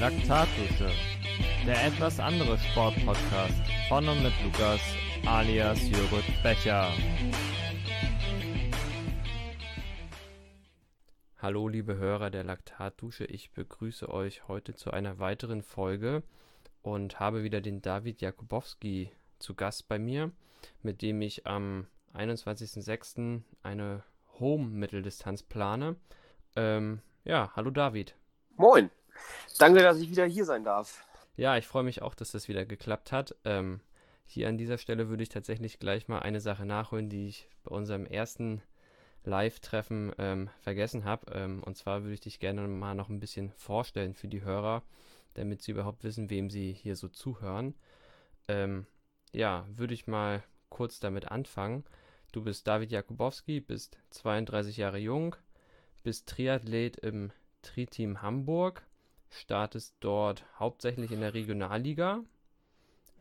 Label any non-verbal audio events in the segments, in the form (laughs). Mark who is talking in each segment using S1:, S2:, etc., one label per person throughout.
S1: Laktatdusche, der etwas andere Sportpodcast von und mit Lukas alias Jürgen Becher. Hallo liebe Hörer der Laktatdusche, ich begrüße euch heute zu einer weiteren Folge und habe wieder den David Jakubowski zu Gast bei mir, mit dem ich am 21.06. eine Home-Mitteldistanz plane. Ähm, ja, hallo David.
S2: Moin. Danke, dass ich wieder hier sein darf.
S1: Ja, ich freue mich auch, dass das wieder geklappt hat. Ähm, hier an dieser Stelle würde ich tatsächlich gleich mal eine Sache nachholen, die ich bei unserem ersten Live-Treffen ähm, vergessen habe. Ähm, und zwar würde ich dich gerne mal noch ein bisschen vorstellen für die Hörer, damit sie überhaupt wissen, wem sie hier so zuhören. Ähm, ja, würde ich mal kurz damit anfangen. Du bist David Jakubowski, bist 32 Jahre jung, bist Triathlet im Tri-Team Hamburg, startest dort hauptsächlich in der Regionalliga,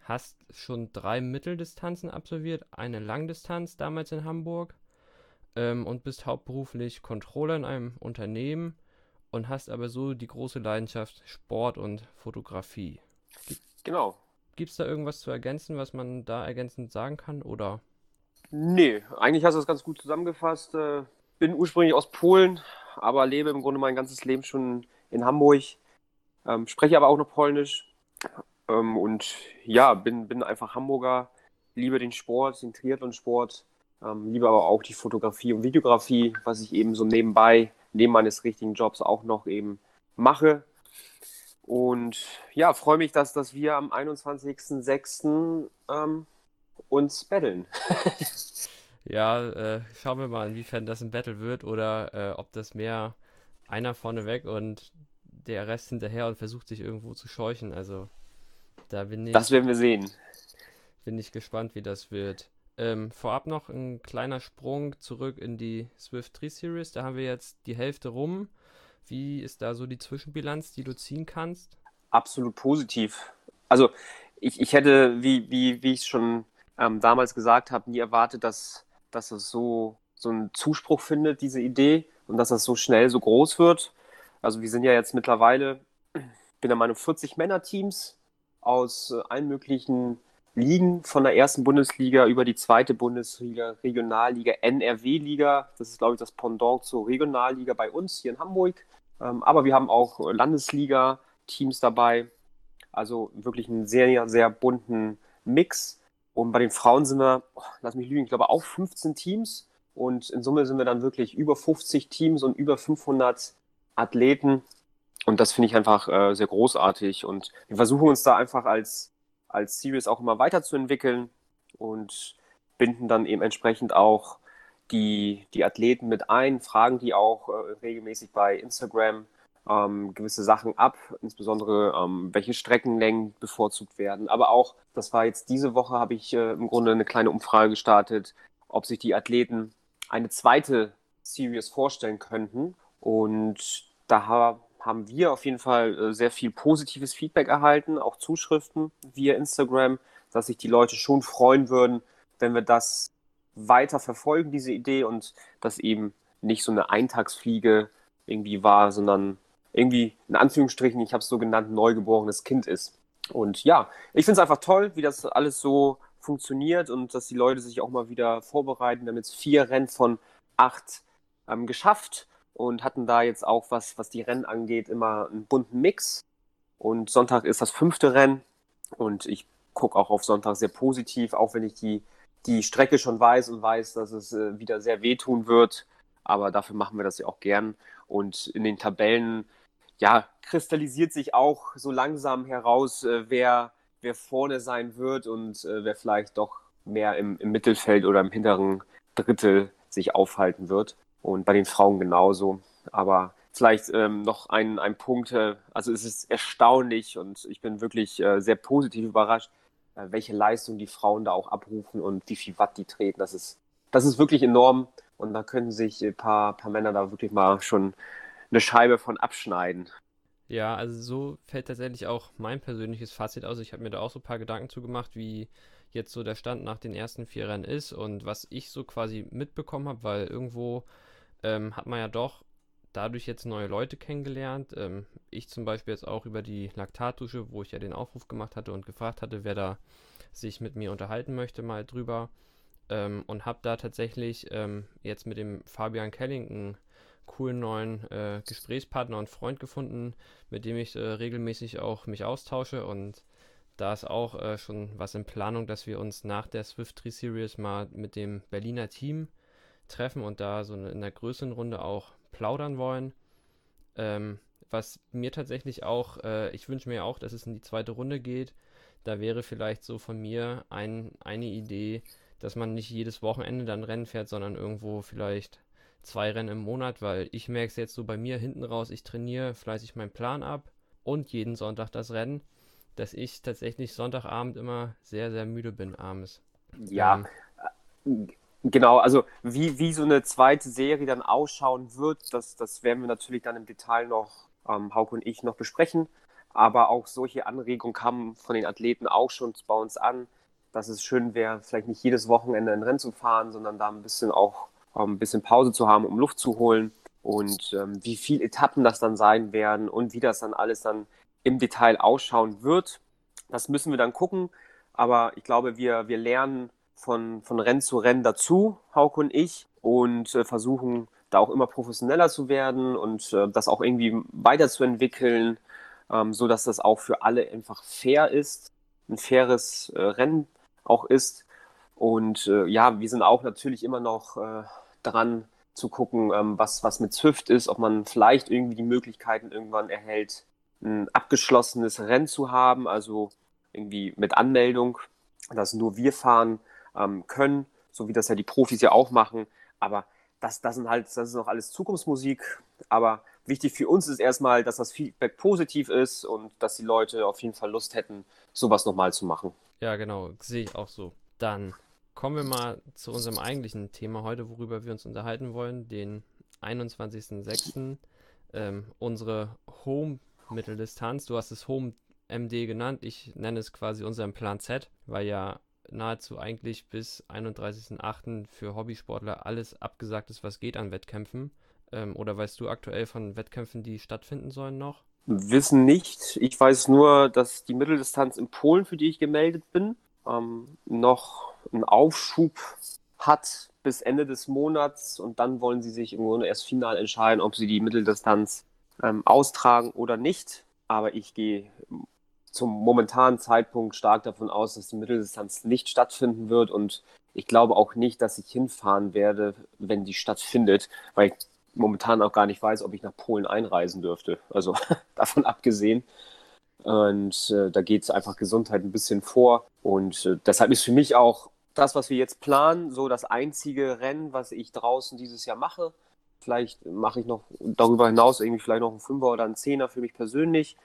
S1: hast schon drei Mitteldistanzen absolviert, eine Langdistanz damals in Hamburg ähm, und bist hauptberuflich Controller in einem Unternehmen und hast aber so die große Leidenschaft Sport und Fotografie.
S2: Genau.
S1: Gibt es da irgendwas zu ergänzen, was man da ergänzend sagen kann oder?
S2: Nee, eigentlich hast du das ganz gut zusammengefasst. Äh, bin ursprünglich aus Polen, aber lebe im Grunde mein ganzes Leben schon in Hamburg. Ähm, spreche aber auch noch Polnisch. Ähm, und ja, bin, bin einfach Hamburger, liebe den Sport, den Triathlon-Sport, ähm, liebe aber auch die Fotografie und Videografie, was ich eben so nebenbei, neben meines richtigen Jobs auch noch eben mache. Und ja, freue mich, dass, dass wir am 21.06. Ähm, uns battlen. (laughs)
S1: ja, äh, schauen wir mal, inwiefern das ein Battle wird oder äh, ob das mehr einer vorne weg und der Rest hinterher und versucht sich irgendwo zu scheuchen. Also da bin ich.
S2: Das werden wir sehen.
S1: Bin ich gespannt, wie das wird. Ähm, vorab noch ein kleiner Sprung zurück in die Swift 3 Series. Da haben wir jetzt die Hälfte rum. Wie ist da so die Zwischenbilanz, die du ziehen kannst?
S2: Absolut positiv. Also ich, ich hätte, wie, wie, wie ich schon ähm, damals gesagt habe, nie erwartet, dass, dass es so, so einen Zuspruch findet, diese Idee, und dass das so schnell so groß wird. Also wir sind ja jetzt mittlerweile, ich bin der Meinung, 40 Männerteams aus äh, allen möglichen Ligen, von der ersten Bundesliga über die zweite Bundesliga, Regionalliga, NRW-Liga. Das ist, glaube ich, das Pendant zur Regionalliga bei uns hier in Hamburg. Ähm, aber wir haben auch Landesliga-Teams dabei. Also wirklich einen sehr, sehr bunten Mix. Und bei den Frauen sind wir, oh, lass mich lügen, ich glaube auch 15 Teams. Und in Summe sind wir dann wirklich über 50 Teams und über 500 Athleten. Und das finde ich einfach äh, sehr großartig. Und wir versuchen uns da einfach als, als Series auch immer weiterzuentwickeln und binden dann eben entsprechend auch die, die Athleten mit ein, fragen die auch äh, regelmäßig bei Instagram ähm, gewisse Sachen ab, insbesondere ähm, welche Streckenlängen bevorzugt werden. Aber auch, das war jetzt diese Woche, habe ich äh, im Grunde eine kleine Umfrage gestartet, ob sich die Athleten eine zweite Series vorstellen könnten. Und da haben wir auf jeden Fall äh, sehr viel positives Feedback erhalten, auch Zuschriften via Instagram, dass sich die Leute schon freuen würden, wenn wir das weiter verfolgen, diese Idee, und das eben nicht so eine Eintagsfliege irgendwie war, sondern irgendwie in Anführungsstrichen, ich habe es so genannt, neugeborenes Kind ist. Und ja, ich finde es einfach toll, wie das alles so funktioniert und dass die Leute sich auch mal wieder vorbereiten. Haben jetzt vier Rennen von acht ähm, geschafft und hatten da jetzt auch, was, was die Rennen angeht, immer einen bunten Mix. Und Sonntag ist das fünfte Rennen und ich gucke auch auf Sonntag sehr positiv, auch wenn ich die, die Strecke schon weiß und weiß, dass es äh, wieder sehr wehtun wird. Aber dafür machen wir das ja auch gern. Und in den Tabellen ja, kristallisiert sich auch so langsam heraus, äh, wer, wer vorne sein wird und äh, wer vielleicht doch mehr im, im Mittelfeld oder im hinteren Drittel sich aufhalten wird. Und bei den Frauen genauso. Aber vielleicht ähm, noch ein, ein Punkt, äh, also es ist erstaunlich und ich bin wirklich äh, sehr positiv überrascht, äh, welche Leistung die Frauen da auch abrufen und wie viel Watt die treten. Das ist, das ist wirklich enorm und da können sich ein paar, paar Männer da wirklich mal schon eine Scheibe von abschneiden.
S1: Ja, also so fällt tatsächlich auch mein persönliches Fazit aus. Ich habe mir da auch so ein paar Gedanken zugemacht, wie jetzt so der Stand nach den ersten vier Rennen ist und was ich so quasi mitbekommen habe, weil irgendwo ähm, hat man ja doch dadurch jetzt neue Leute kennengelernt. Ähm, ich zum Beispiel jetzt auch über die Laktatdusche, wo ich ja den Aufruf gemacht hatte und gefragt hatte, wer da sich mit mir unterhalten möchte, mal drüber. Ähm, und habe da tatsächlich ähm, jetzt mit dem Fabian Kelling einen coolen neuen äh, Gesprächspartner und Freund gefunden, mit dem ich äh, regelmäßig auch mich austausche und da ist auch äh, schon was in Planung, dass wir uns nach der Swift 3 Series mal mit dem Berliner Team treffen und da so in einer größeren Runde auch plaudern wollen. Ähm, was mir tatsächlich auch, äh, ich wünsche mir auch, dass es in die zweite Runde geht. Da wäre vielleicht so von mir ein, eine Idee, dass man nicht jedes Wochenende dann Rennen fährt, sondern irgendwo vielleicht zwei Rennen im Monat, weil ich merke es jetzt so bei mir hinten raus, ich trainiere fleißig meinen Plan ab und jeden Sonntag das Rennen, dass ich tatsächlich Sonntagabend immer sehr, sehr müde bin abends.
S2: Ja, ähm, Genau, also wie, wie so eine zweite Serie dann ausschauen wird, das, das werden wir natürlich dann im Detail noch, ähm, Hauke und ich, noch besprechen. Aber auch solche Anregungen kamen von den Athleten auch schon bei uns an, dass es schön wäre, vielleicht nicht jedes Wochenende ein Rennen zu fahren, sondern da ein bisschen auch ähm, ein bisschen Pause zu haben, um Luft zu holen. Und ähm, wie viele Etappen das dann sein werden und wie das dann alles dann im Detail ausschauen wird, das müssen wir dann gucken. Aber ich glaube, wir, wir lernen von, von Rennen zu Rennen dazu, Hauke und ich, und äh, versuchen da auch immer professioneller zu werden und äh, das auch irgendwie weiterzuentwickeln, ähm, so das auch für alle einfach fair ist, ein faires äh, Rennen auch ist. Und äh, ja, wir sind auch natürlich immer noch äh, dran zu gucken, ähm, was, was mit Zwift ist, ob man vielleicht irgendwie die Möglichkeiten irgendwann erhält, ein abgeschlossenes Rennen zu haben, also irgendwie mit Anmeldung, dass nur wir fahren ähm, können, so wie das ja die Profis ja auch machen. Aber das, das sind halt, das ist noch alles Zukunftsmusik. Aber wichtig für uns ist erstmal, dass das Feedback positiv ist und dass die Leute auf jeden Fall Lust hätten, sowas nochmal zu machen.
S1: Ja, genau, sehe ich auch so. Dann kommen wir mal zu unserem eigentlichen Thema heute, worüber wir uns unterhalten wollen, den 21.06. Ähm, unsere Home-Mitteldistanz. Du hast es Home MD genannt. Ich nenne es quasi unseren Plan Z, weil ja nahezu eigentlich bis 31.08. für Hobbysportler alles abgesagt ist, was geht an Wettkämpfen. Ähm, oder weißt du aktuell von Wettkämpfen, die stattfinden sollen noch?
S2: Wissen nicht. Ich weiß nur, dass die Mitteldistanz in Polen, für die ich gemeldet bin, ähm, noch einen Aufschub hat bis Ende des Monats und dann wollen sie sich im Grunde erst final entscheiden, ob sie die Mitteldistanz ähm, austragen oder nicht. Aber ich gehe zum momentanen Zeitpunkt stark davon aus, dass die Mitteldistanz nicht stattfinden wird und ich glaube auch nicht, dass ich hinfahren werde, wenn die stattfindet, weil ich momentan auch gar nicht weiß, ob ich nach Polen einreisen dürfte. Also (laughs) davon abgesehen. Und äh, da geht es einfach Gesundheit ein bisschen vor. Und äh, deshalb ist für mich auch das, was wir jetzt planen, so das einzige Rennen, was ich draußen dieses Jahr mache. Vielleicht mache ich noch darüber hinaus irgendwie vielleicht noch einen Fünfer oder einen Zehner für mich persönlich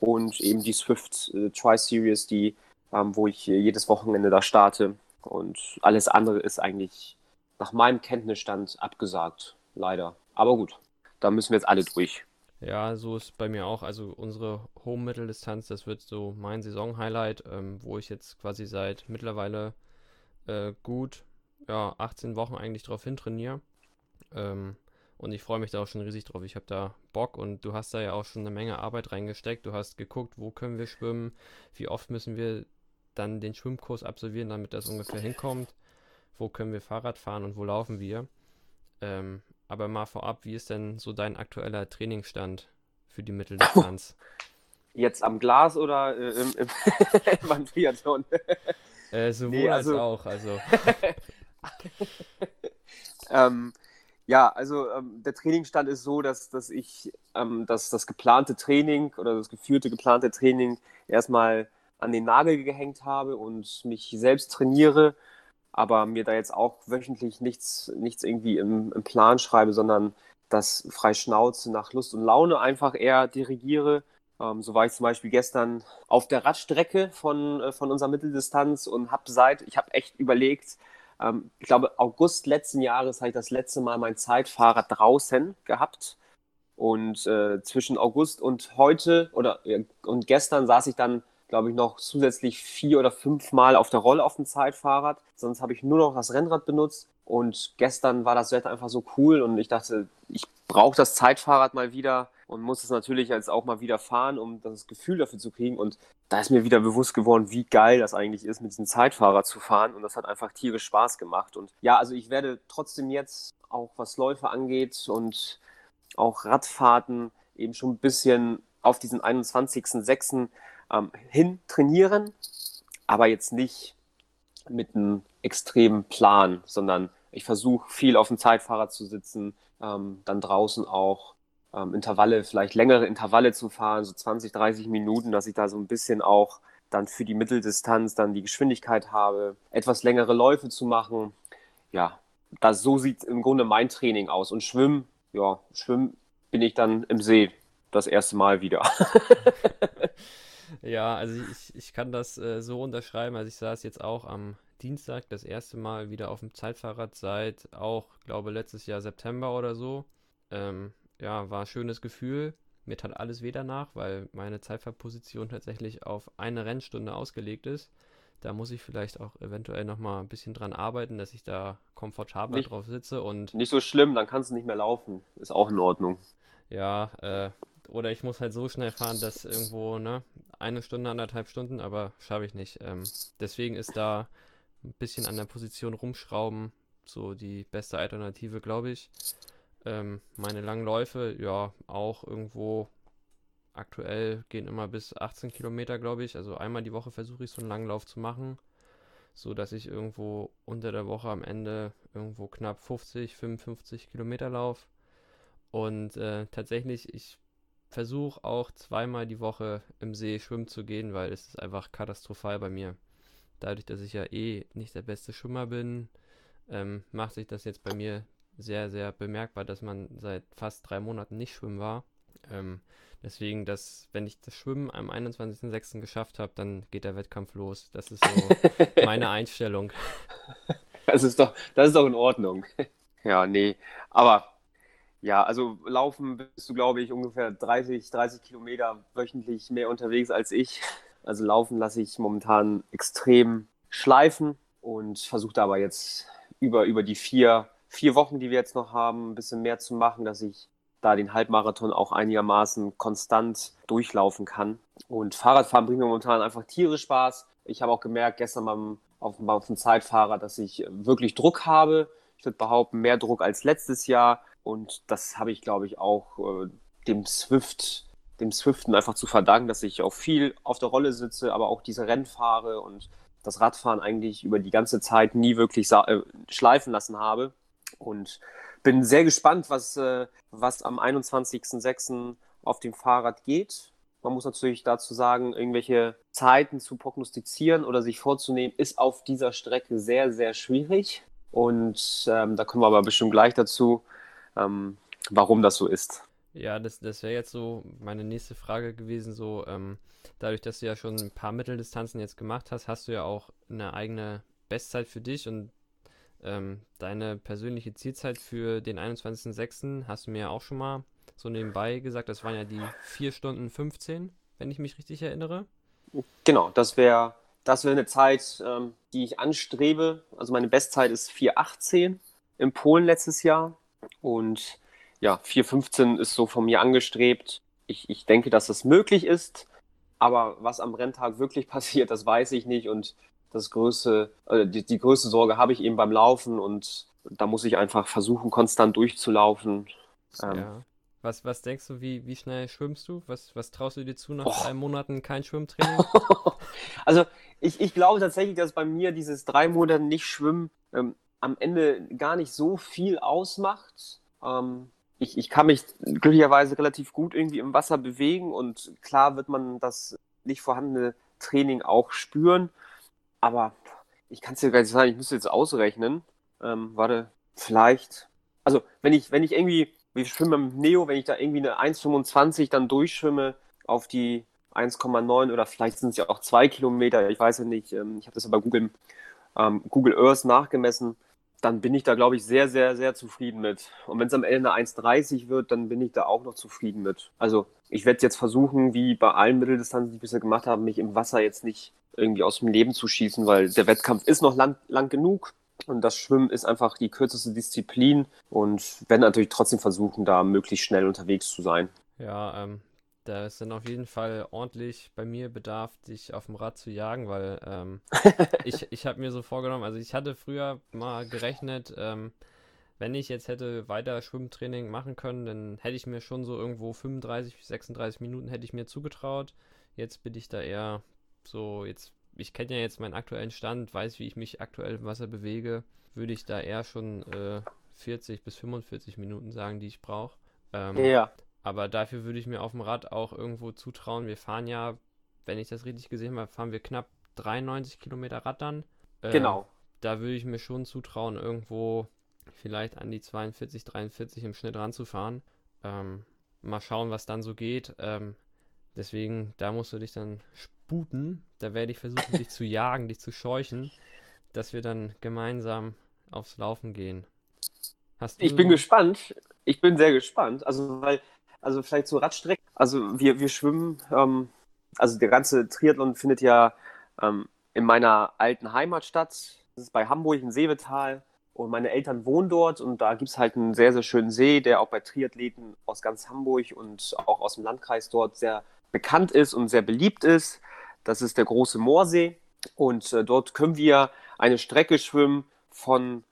S2: und eben die Swift äh, Tri-Series, die, ähm, wo ich jedes Wochenende da starte. Und alles andere ist eigentlich nach meinem Kenntnisstand abgesagt, leider. Aber gut, da müssen wir jetzt alle durch.
S1: Ja, so ist bei mir auch. Also unsere Home-Mitteldistanz, das wird so mein Saison-Highlight, ähm, wo ich jetzt quasi seit mittlerweile äh, gut ja, 18 Wochen eigentlich drauf hin trainiere. Ähm, und ich freue mich da auch schon riesig drauf. Ich habe da Bock und du hast da ja auch schon eine Menge Arbeit reingesteckt. Du hast geguckt, wo können wir schwimmen, wie oft müssen wir dann den Schwimmkurs absolvieren, damit das ungefähr hinkommt. Wo können wir Fahrrad fahren und wo laufen wir? Ähm, aber mal vorab, wie ist denn so dein aktueller Trainingsstand für die Mitteldistanz? (coughs)
S2: Jetzt am Glas oder äh, im, im, (laughs) im Triathlon?
S1: Äh, sowohl nee, also, als auch, also. (laughs) (laughs)
S2: ähm, ja, also ähm, der Trainingsstand ist so, dass, dass ich ähm, dass das geplante Training oder das geführte geplante Training erstmal an den Nagel gehängt habe und mich selbst trainiere, aber mir da jetzt auch wöchentlich nichts, nichts irgendwie im, im Plan schreibe, sondern das frei Schnauze nach Lust und Laune einfach eher dirigiere. Ähm, so war ich zum Beispiel gestern auf der Radstrecke von, äh, von unserer Mitteldistanz und habe seit, ich habe echt überlegt, ähm, ich glaube, August letzten Jahres habe ich das letzte Mal mein Zeitfahrrad draußen gehabt. Und äh, zwischen August und heute oder äh, und gestern saß ich dann, glaube ich, noch zusätzlich vier oder fünf Mal auf der Rolle auf dem Zeitfahrrad. Sonst habe ich nur noch das Rennrad benutzt. Und gestern war das Wetter einfach so cool und ich dachte, ich brauche das Zeitfahrrad mal wieder und muss es natürlich jetzt auch mal wieder fahren, um das Gefühl dafür zu kriegen. Und da ist mir wieder bewusst geworden, wie geil das eigentlich ist, mit diesem Zeitfahrrad zu fahren. Und das hat einfach tierisch Spaß gemacht. Und ja, also ich werde trotzdem jetzt auch was Läufe angeht und auch Radfahrten eben schon ein bisschen auf diesen 21.06. Ähm, hin trainieren, aber jetzt nicht mit einem extremen Plan, sondern ich versuche viel auf dem Zeitfahrrad zu sitzen, ähm, dann draußen auch ähm, Intervalle, vielleicht längere Intervalle zu fahren, so 20, 30 Minuten, dass ich da so ein bisschen auch dann für die Mitteldistanz dann die Geschwindigkeit habe, etwas längere Läufe zu machen. Ja, das, so sieht im Grunde mein Training aus. Und Schwimmen, ja, Schwimmen bin ich dann im See das erste Mal wieder. (laughs)
S1: ja, also ich, ich kann das äh, so unterschreiben. Also ich saß jetzt auch am Dienstag das erste Mal wieder auf dem Zeitfahrrad seit auch, glaube letztes Jahr September oder so. Ähm, ja, war ein schönes Gefühl. Mir tat alles weh danach, weil meine Zeitfahrposition tatsächlich auf eine Rennstunde ausgelegt ist. Da muss ich vielleicht auch eventuell nochmal ein bisschen dran arbeiten, dass ich da komfortabler nicht, drauf sitze und.
S2: Nicht so schlimm, dann kannst du nicht mehr laufen. Ist auch in Ordnung.
S1: Ja, äh, oder ich muss halt so schnell fahren, dass irgendwo, ne, eine Stunde, anderthalb Stunden, aber schaffe ich nicht. Ähm, deswegen ist da ein bisschen an der Position rumschrauben so die beste Alternative, glaube ich. Ähm, meine langen Läufe, ja, auch irgendwo aktuell gehen immer bis 18 Kilometer, glaube ich. Also einmal die Woche versuche ich so einen langen Lauf zu machen, so dass ich irgendwo unter der Woche am Ende irgendwo knapp 50, 55 Kilometer laufe. Und äh, tatsächlich, ich versuche auch zweimal die Woche im See schwimmen zu gehen, weil es ist einfach katastrophal bei mir. Dadurch, dass ich ja eh nicht der beste Schwimmer bin, ähm, macht sich das jetzt bei mir sehr, sehr bemerkbar, dass man seit fast drei Monaten nicht schwimmen war. Ähm, deswegen, dass, wenn ich das Schwimmen am 21.06. geschafft habe, dann geht der Wettkampf los. Das ist so (laughs) meine Einstellung.
S2: Das ist doch, das ist doch in Ordnung. (laughs) Ja, nee. Aber ja, also laufen bist du, glaube ich, ungefähr 30, 30 Kilometer wöchentlich mehr unterwegs als ich. Also laufen lasse ich momentan extrem schleifen und versuche da aber jetzt über, über die vier vier Wochen, die wir jetzt noch haben, ein bisschen mehr zu machen, dass ich da den Halbmarathon auch einigermaßen konstant durchlaufen kann. Und Fahrradfahren bringt mir momentan einfach tierisch Spaß. Ich habe auch gemerkt, gestern beim, auf, auf dem Zeitfahrer, dass ich wirklich Druck habe. Ich würde behaupten, mehr Druck als letztes Jahr. Und das habe ich, glaube ich, auch äh, dem Swift, dem Swiften einfach zu verdanken, dass ich auch viel auf der Rolle sitze, aber auch diese Rennen fahre und das Radfahren eigentlich über die ganze Zeit nie wirklich äh, schleifen lassen habe. Und bin sehr gespannt, was, äh, was am 21.06. auf dem Fahrrad geht. Man muss natürlich dazu sagen, irgendwelche Zeiten zu prognostizieren oder sich vorzunehmen, ist auf dieser Strecke sehr, sehr schwierig. Und ähm, da kommen wir aber bestimmt gleich dazu, ähm, warum das so ist.
S1: Ja, das, das wäre jetzt so meine nächste Frage gewesen. So, ähm, dadurch, dass du ja schon ein paar Mitteldistanzen jetzt gemacht hast, hast du ja auch eine eigene Bestzeit für dich und ähm, deine persönliche Zielzeit für den 21.06. hast du mir ja auch schon mal so nebenbei gesagt, das waren ja die 4 Stunden 15, wenn ich mich richtig erinnere.
S2: Genau, das wäre das wär eine Zeit, ähm, die ich anstrebe. Also meine Bestzeit ist 4,18 in Polen letztes Jahr. Und ja, 4,15 ist so von mir angestrebt. Ich, ich denke, dass das möglich ist. Aber was am Renntag wirklich (laughs) passiert, das weiß ich nicht. Und das größte, äh, die, die größte Sorge habe ich eben beim Laufen und da muss ich einfach versuchen, konstant durchzulaufen.
S1: Ähm, ja. Was, was denkst du, wie, wie schnell schwimmst du? Was, was traust du dir zu nach oh. drei Monaten kein (laughs) Schwimmtraining?
S2: also ich, ich glaube tatsächlich, dass bei mir dieses drei Monate nicht schwimmen ähm, am Ende gar nicht so viel ausmacht. Ähm, ich, ich kann mich glücklicherweise relativ gut irgendwie im Wasser bewegen und klar wird man das nicht vorhandene Training auch spüren. Aber ich kann es dir gar nicht sagen, ich müsste jetzt ausrechnen. Ähm, warte, vielleicht. Also, wenn ich, wenn ich irgendwie, wir schwimmen mit Neo, wenn ich da irgendwie eine 1,25 dann durchschwimme auf die 1,9 oder vielleicht sind es ja auch zwei Kilometer, ich weiß ja nicht, ähm, ich habe das ja bei Google, ähm, Google Earth nachgemessen, dann bin ich da, glaube ich, sehr, sehr, sehr zufrieden mit. Und wenn es am Ende eine 1,30 wird, dann bin ich da auch noch zufrieden mit. Also ich werde jetzt versuchen, wie bei allen Mitteldistanzen, die ich bisher gemacht habe, mich im Wasser jetzt nicht irgendwie aus dem Leben zu schießen, weil der Wettkampf ist noch lang, lang genug. Und das Schwimmen ist einfach die kürzeste Disziplin und werden natürlich trotzdem versuchen, da möglichst schnell unterwegs zu sein.
S1: Ja, ähm, da ist dann auf jeden Fall ordentlich bei mir Bedarf, dich auf dem Rad zu jagen, weil ähm, (laughs) ich, ich habe mir so vorgenommen, also ich hatte früher mal gerechnet, ähm, wenn ich jetzt hätte weiter Schwimmtraining machen können, dann hätte ich mir schon so irgendwo 35 bis 36 Minuten hätte ich mir zugetraut. Jetzt bin ich da eher so, jetzt, ich kenne ja jetzt meinen aktuellen Stand, weiß, wie ich mich aktuell im Wasser bewege, würde ich da eher schon äh, 40 bis 45 Minuten sagen, die ich brauche. Ähm,
S2: Ja,
S1: aber dafür würde ich mir auf dem Rad auch irgendwo zutrauen. Wir fahren ja, wenn ich das richtig gesehen habe, fahren wir knapp 93 Kilometer Rad dann. Äh,
S2: genau.
S1: Da würde ich mir schon zutrauen, irgendwo vielleicht an die 42, 43 im Schnitt ranzufahren. Ähm, mal schauen, was dann so geht. Ähm, deswegen, da musst du dich dann sputen. Da werde ich versuchen, (laughs) dich zu jagen, dich zu scheuchen, dass wir dann gemeinsam aufs Laufen gehen. Hast
S2: Ich bin
S1: so-
S2: gespannt. Ich bin sehr gespannt. Also, weil, also vielleicht zur Radstrecke. Also, wir, wir schwimmen, ähm, also der ganze Triathlon findet ja ähm, in meiner alten Heimat statt. Das ist bei Hamburg im Seevetal. Und meine Eltern wohnen dort und da gibt es halt einen sehr, sehr schönen See, der auch bei Triathleten aus ganz Hamburg und auch aus dem Landkreis dort sehr bekannt ist und sehr beliebt ist. Das ist der große Moorsee. Und äh, dort können wir eine Strecke schwimmen von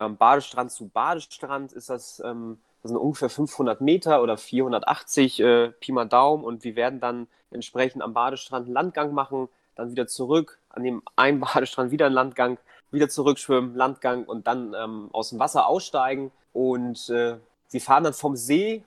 S2: ähm, Badestrand zu Badestrand ist das, ähm, das sind ungefähr 500 Meter oder 480 äh, Pi mal Daumen und wir werden dann entsprechend am Badestrand einen Landgang machen, dann wieder zurück, an dem einen (laughs) Badestrand wieder einen Landgang, wieder zurückschwimmen, Landgang und dann ähm, aus dem Wasser aussteigen und äh, wir fahren dann vom See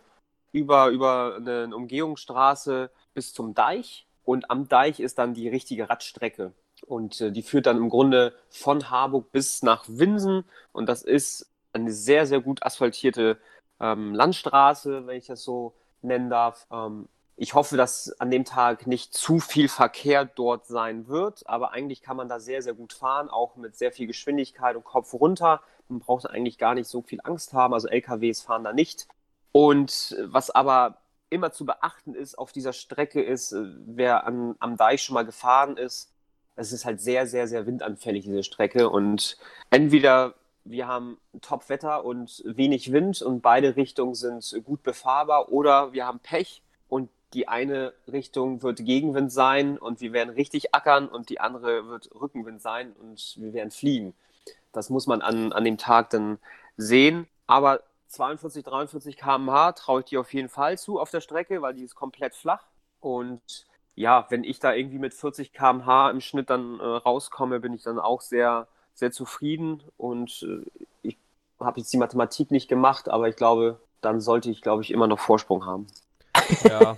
S2: über, über eine Umgehungsstraße bis zum Deich und am Deich ist dann die richtige Radstrecke. Und äh, die führt dann im Grunde von Harburg bis nach Winsen. Und das ist eine sehr, sehr gut asphaltierte ähm, Landstraße, wenn ich das so nennen darf. Ähm, ich hoffe, dass an dem Tag nicht zu viel Verkehr dort sein wird, aber eigentlich kann man da sehr, sehr gut fahren, auch mit sehr viel Geschwindigkeit und Kopf runter. Man braucht eigentlich gar nicht so viel Angst haben, also LKWs fahren da nicht. Und äh, was aber immer zu beachten ist auf dieser Strecke ist, äh, wer an, am Deich schon mal gefahren ist, es ist halt sehr, sehr, sehr windanfällig, diese Strecke. Und entweder wir haben Top-Wetter und wenig Wind und beide Richtungen sind gut befahrbar oder wir haben Pech und die eine Richtung wird Gegenwind sein und wir werden richtig ackern und die andere wird Rückenwind sein und wir werden fliegen. Das muss man an, an dem Tag dann sehen. Aber 42, 43 km/h traue ich dir auf jeden Fall zu auf der Strecke, weil die ist komplett flach. Und ja, wenn ich da irgendwie mit 40 km/h im Schnitt dann äh, rauskomme, bin ich dann auch sehr, sehr zufrieden. Und äh, ich habe jetzt die Mathematik nicht gemacht, aber ich glaube, dann sollte ich, glaube ich, immer noch Vorsprung haben.
S1: Ja.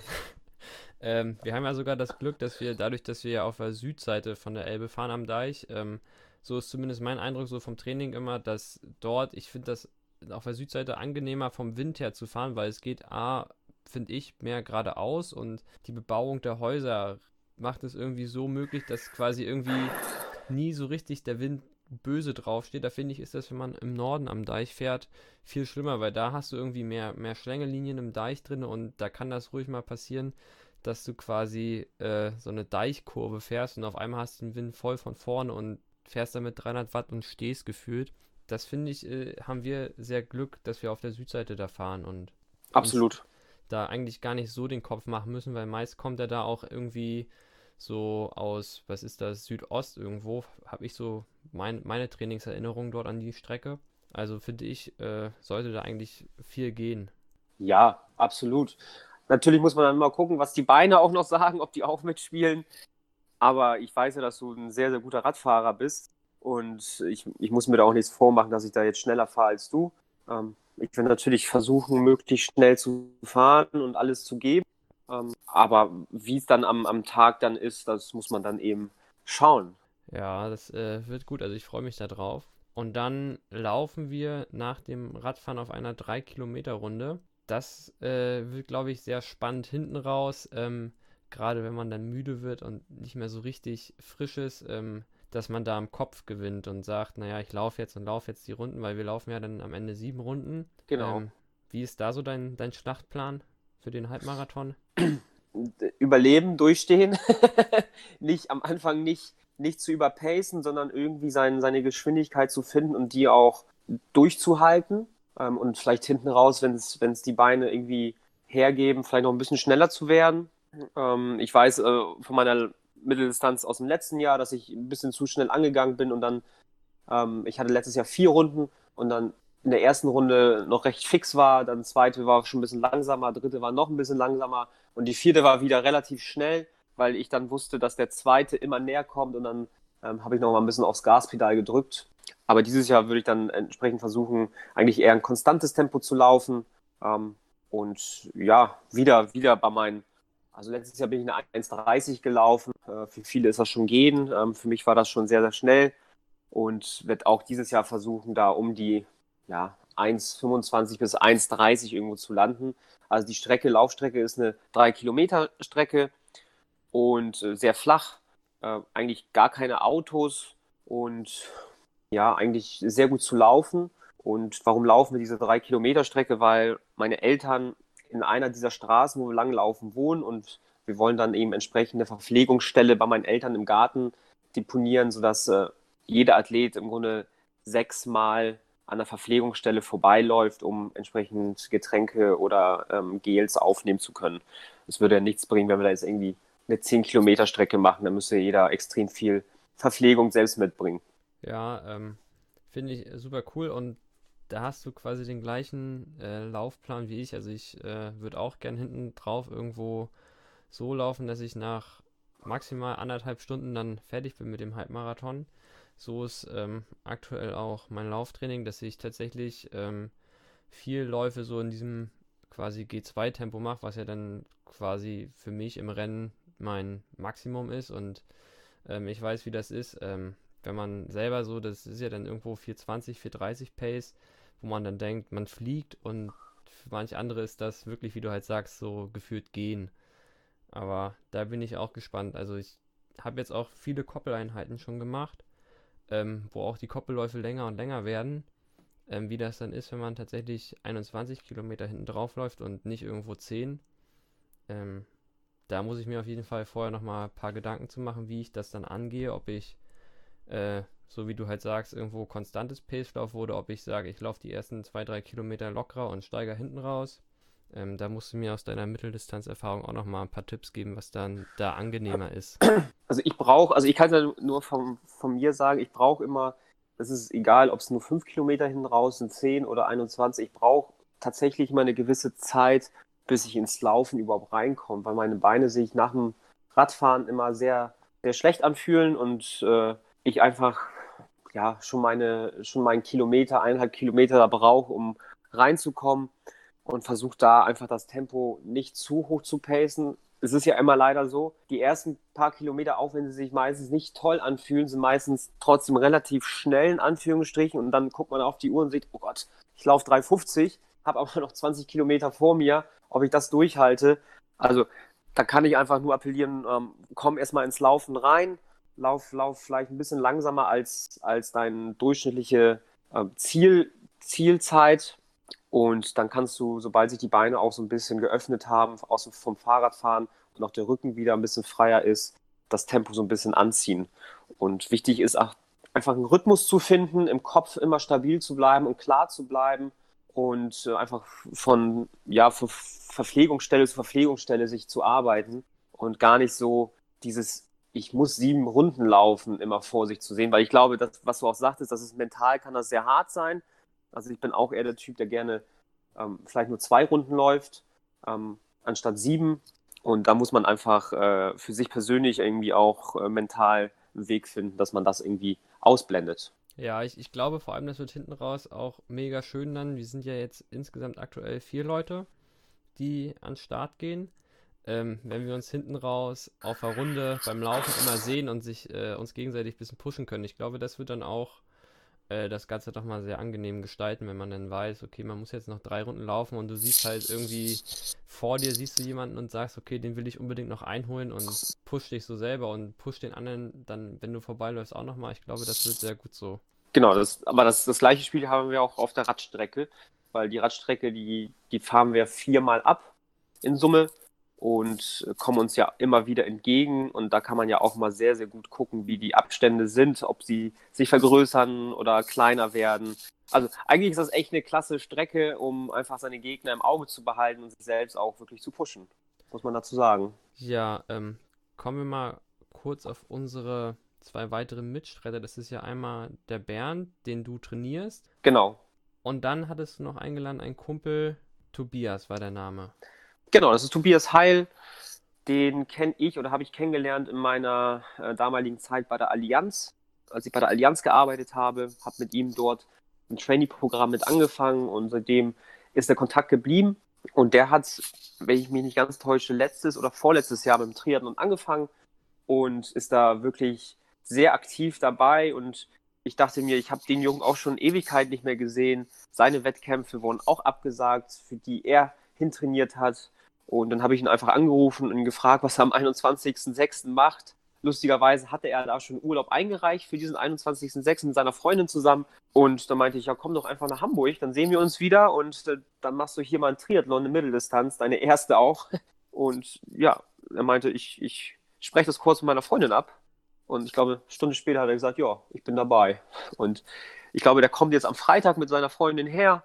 S1: ähm, wir haben ja sogar das Glück, dass wir dadurch, dass wir ja auf der Südseite von der Elbe fahren am Deich, ähm, so ist zumindest mein Eindruck so vom Training immer, dass dort, ich finde das auf der Südseite angenehmer vom Wind her zu fahren, weil es geht A, finde ich, mehr geradeaus und die Bebauung der Häuser macht es irgendwie so möglich, dass quasi irgendwie nie so richtig der Wind böse draufsteht. Da finde ich, ist das, wenn man im Norden am Deich fährt, viel schlimmer, weil da hast du irgendwie mehr, mehr Schlängelinien im Deich drin und da kann das ruhig mal passieren, dass du quasi äh, so eine Deichkurve fährst und auf einmal hast du den Wind voll von vorne und fährst damit 300 Watt und stehst gefühlt. Das finde ich, äh, haben wir sehr Glück, dass wir auf der Südseite da fahren und
S2: Absolut.
S1: da eigentlich gar nicht so den Kopf machen müssen, weil meist kommt er da auch irgendwie so aus, was ist das, Südost irgendwo, habe ich so mein, meine Trainingserinnerung dort an die Strecke. Also finde ich, äh, sollte da eigentlich viel gehen.
S2: Ja, absolut. Natürlich muss man dann mal gucken, was die Beine auch noch (laughs) sagen, ob die auch mitspielen. Aber ich weiß ja, dass du ein sehr, sehr guter Radfahrer bist. Und ich, ich muss mir da auch nichts vormachen, dass ich da jetzt schneller fahre als du. Ähm, ich will natürlich versuchen, möglichst schnell zu fahren und alles zu geben. Ähm, aber wie es dann am, am Tag dann ist, das muss man dann eben schauen.
S1: Ja, das äh, wird gut, also ich freue mich da drauf. Und dann laufen wir nach dem Radfahren auf einer 3-Kilometer-Runde. Das äh, wird, glaube ich, sehr spannend hinten raus. Ähm, gerade wenn man dann müde wird und nicht mehr so richtig frisch ist, ähm, dass man da am Kopf gewinnt und sagt, naja, ich laufe jetzt und laufe jetzt die Runden, weil wir laufen ja dann am Ende sieben Runden.
S2: Genau.
S1: Ähm, wie ist da so dein, dein Schlachtplan für den Halbmarathon?
S2: Überleben, durchstehen. (laughs) nicht am Anfang nicht nicht zu überpacen, sondern irgendwie sein, seine Geschwindigkeit zu finden und die auch durchzuhalten. Ähm, und vielleicht hinten raus, wenn es die Beine irgendwie hergeben, vielleicht noch ein bisschen schneller zu werden. Ähm, ich weiß äh, von meiner Mitteldistanz aus dem letzten Jahr, dass ich ein bisschen zu schnell angegangen bin und dann, ähm, ich hatte letztes Jahr vier Runden und dann in der ersten Runde noch recht fix war, dann zweite war schon ein bisschen langsamer, dritte war noch ein bisschen langsamer und die vierte war wieder relativ schnell, weil ich dann wusste, dass der zweite immer näher kommt und dann ähm, habe ich noch mal ein bisschen aufs Gaspedal gedrückt. Aber dieses Jahr würde ich dann entsprechend versuchen, eigentlich eher ein konstantes Tempo zu laufen ähm, und ja, wieder, wieder bei meinen also letztes Jahr bin ich eine 1,30 gelaufen. Äh, für viele ist das schon gehen. Ähm, für mich war das schon sehr, sehr schnell und werde auch dieses Jahr versuchen, da um die ja, 1,25 bis 1,30 irgendwo zu landen. Also die Strecke, Laufstrecke ist eine 3 Kilometer Strecke und äh, sehr flach. Äh, eigentlich gar keine Autos und ja, eigentlich sehr gut zu laufen. Und warum laufen wir diese 3 Kilometer Strecke? Weil meine Eltern in einer dieser Straßen, wo wir langlaufen, wohnen und wir wollen dann eben entsprechende Verpflegungsstelle bei meinen Eltern im Garten deponieren, sodass äh, jeder Athlet im Grunde sechsmal an der Verpflegungsstelle vorbeiläuft, um entsprechend Getränke oder ähm, Gels aufnehmen zu können. Es würde ja nichts bringen, wenn wir da jetzt irgendwie eine 10 Kilometer Strecke machen, dann müsste jeder extrem viel Verpflegung selbst mitbringen.
S1: Ja, ähm, finde ich super cool und da hast du quasi den gleichen äh, Laufplan wie ich. Also ich äh, würde auch gern hinten drauf irgendwo so laufen, dass ich nach maximal anderthalb Stunden dann fertig bin mit dem Halbmarathon. So ist ähm, aktuell auch mein Lauftraining, dass ich tatsächlich ähm, viel Läufe so in diesem quasi G2-Tempo mache, was ja dann quasi für mich im Rennen mein Maximum ist. Und ähm, ich weiß, wie das ist. Ähm, wenn man selber so, das ist ja dann irgendwo 420, 430 Pace, wo man dann denkt, man fliegt und für manche andere ist das wirklich, wie du halt sagst, so gefühlt gehen. Aber da bin ich auch gespannt. Also ich habe jetzt auch viele Koppeleinheiten schon gemacht, ähm, wo auch die Koppelläufe länger und länger werden. Ähm, wie das dann ist, wenn man tatsächlich 21 Kilometer hinten drauf läuft und nicht irgendwo 10. Ähm, da muss ich mir auf jeden Fall vorher nochmal ein paar Gedanken zu machen, wie ich das dann angehe, ob ich äh, so wie du halt sagst, irgendwo konstantes Pace-Lauf wurde, ob ich sage, ich laufe die ersten zwei, drei Kilometer lockerer und steige hinten raus. Ähm, da musst du mir aus deiner Mitteldistanzerfahrung auch nochmal ein paar Tipps geben, was dann da angenehmer ist.
S2: Also ich brauche, also ich kann es ja nur von, von mir sagen, ich brauche immer, es ist egal, ob es nur fünf Kilometer hinten raus sind, zehn oder 21, ich brauche tatsächlich mal eine gewisse Zeit, bis ich ins Laufen überhaupt reinkomme, weil meine Beine sich nach dem Radfahren immer sehr, sehr schlecht anfühlen und äh, ich einfach ja, schon meine, schon meinen Kilometer, eineinhalb Kilometer da brauche, um reinzukommen und versuche da einfach das Tempo nicht zu hoch zu pacen. Es ist ja immer leider so, die ersten paar Kilometer, auch wenn sie sich meistens nicht toll anfühlen, sind meistens trotzdem relativ schnell in Anführungsstrichen und dann guckt man auf die Uhr und sieht, oh Gott, ich laufe 3,50, habe aber noch 20 Kilometer vor mir, ob ich das durchhalte. Also da kann ich einfach nur appellieren, ähm, komm erstmal ins Laufen rein, lauf, lauf vielleicht ein bisschen langsamer als, als deine durchschnittliche äh, Ziel, Zielzeit. Und dann kannst du, sobald sich die Beine auch so ein bisschen geöffnet haben, aus, vom Fahrradfahren und auch der Rücken wieder ein bisschen freier ist, das Tempo so ein bisschen anziehen. Und wichtig ist auch einfach einen Rhythmus zu finden, im Kopf immer stabil zu bleiben und klar zu bleiben und äh, einfach von ja, von Verpflegungsstelle zu Verpflegungsstelle sich zu arbeiten und gar nicht so dieses ich muss sieben Runden laufen, immer vor sich zu sehen, weil ich glaube, das, was du auch sagtest, dass es mental kann das sehr hart sein. Also ich bin auch eher der Typ, der gerne ähm, vielleicht nur zwei Runden läuft, ähm, anstatt sieben. Und da muss man einfach äh, für sich persönlich irgendwie auch äh, mental einen Weg finden, dass man das irgendwie ausblendet.
S1: Ja, ich, ich glaube vor allem, das wird hinten raus auch mega schön dann. Wir sind ja jetzt insgesamt aktuell vier Leute, die ans Start gehen ähm, wenn wir uns hinten raus auf der Runde beim Laufen immer sehen und sich äh, uns gegenseitig ein bisschen pushen können. Ich glaube, das wird dann auch äh, das Ganze doch mal sehr angenehm gestalten, wenn man dann weiß, okay, man muss jetzt noch drei Runden laufen und du siehst halt irgendwie vor dir siehst du jemanden und sagst, okay, den will ich unbedingt noch einholen und push dich so selber und push den anderen dann, wenn du vorbeiläufst, auch nochmal. Ich glaube, das wird sehr gut so.
S2: Genau, das, aber das, das gleiche Spiel haben wir auch auf der Radstrecke, weil die Radstrecke, die, die fahren wir viermal ab in Summe und kommen uns ja immer wieder entgegen. Und da kann man ja auch mal sehr, sehr gut gucken, wie die Abstände sind, ob sie sich vergrößern oder kleiner werden. Also eigentlich ist das echt eine klasse Strecke, um einfach seine Gegner im Auge zu behalten und sich selbst auch wirklich zu pushen, muss man dazu sagen.
S1: Ja, ähm, kommen wir mal kurz auf unsere zwei weitere Mitstreiter. Das ist ja einmal der Bernd, den du trainierst.
S2: Genau.
S1: Und dann hattest du noch eingeladen, ein Kumpel, Tobias war der Name.
S2: Genau, das ist Tobias Heil. Den kenne ich oder habe ich kennengelernt in meiner äh, damaligen Zeit bei der Allianz. Als ich bei der Allianz gearbeitet habe, habe mit ihm dort ein Trainee-Programm mit angefangen und seitdem ist der Kontakt geblieben. Und der hat, wenn ich mich nicht ganz täusche, letztes oder vorletztes Jahr mit dem Triathlon angefangen und ist da wirklich sehr aktiv dabei. Und ich dachte mir, ich habe den Jungen auch schon Ewigkeit nicht mehr gesehen. Seine Wettkämpfe wurden auch abgesagt, für die er hintrainiert hat. Und dann habe ich ihn einfach angerufen und ihn gefragt, was er am 21.06. macht. Lustigerweise hatte er da schon Urlaub eingereicht für diesen 21.06. mit seiner Freundin zusammen. Und dann meinte ich, ja, komm doch einfach nach Hamburg, dann sehen wir uns wieder und äh, dann machst du hier mal ein Triathlon in Mitteldistanz, deine erste auch. (laughs) Und ja, er meinte, ich, ich spreche das kurz mit meiner Freundin ab. Und ich glaube, eine Stunde später hat er gesagt, ja, ich bin dabei. Und ich glaube, der kommt jetzt am Freitag mit seiner Freundin her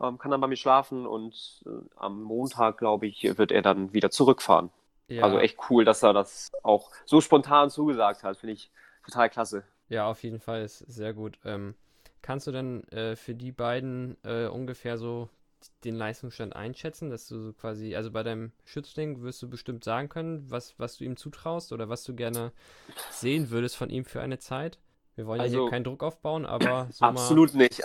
S2: ähm, kann dann bei mir schlafen und äh, am Montag, glaube ich, wird er dann wieder zurückfahren. Ja. Also echt cool, dass er das auch so spontan zugesagt hat. Finde ich total klasse.
S1: Ja, auf jeden Fall ist sehr gut. Ähm, kannst du denn äh, für die beiden äh, ungefähr so den Leistungsstand einschätzen, dass du quasi, also bei deinem Schützling wirst du bestimmt sagen können, was, was du ihm zutraust oder was du gerne sehen würdest von ihm für eine Zeit? Wir wollen also, ja hier keinen Druck aufbauen, aber
S2: so absolut nicht.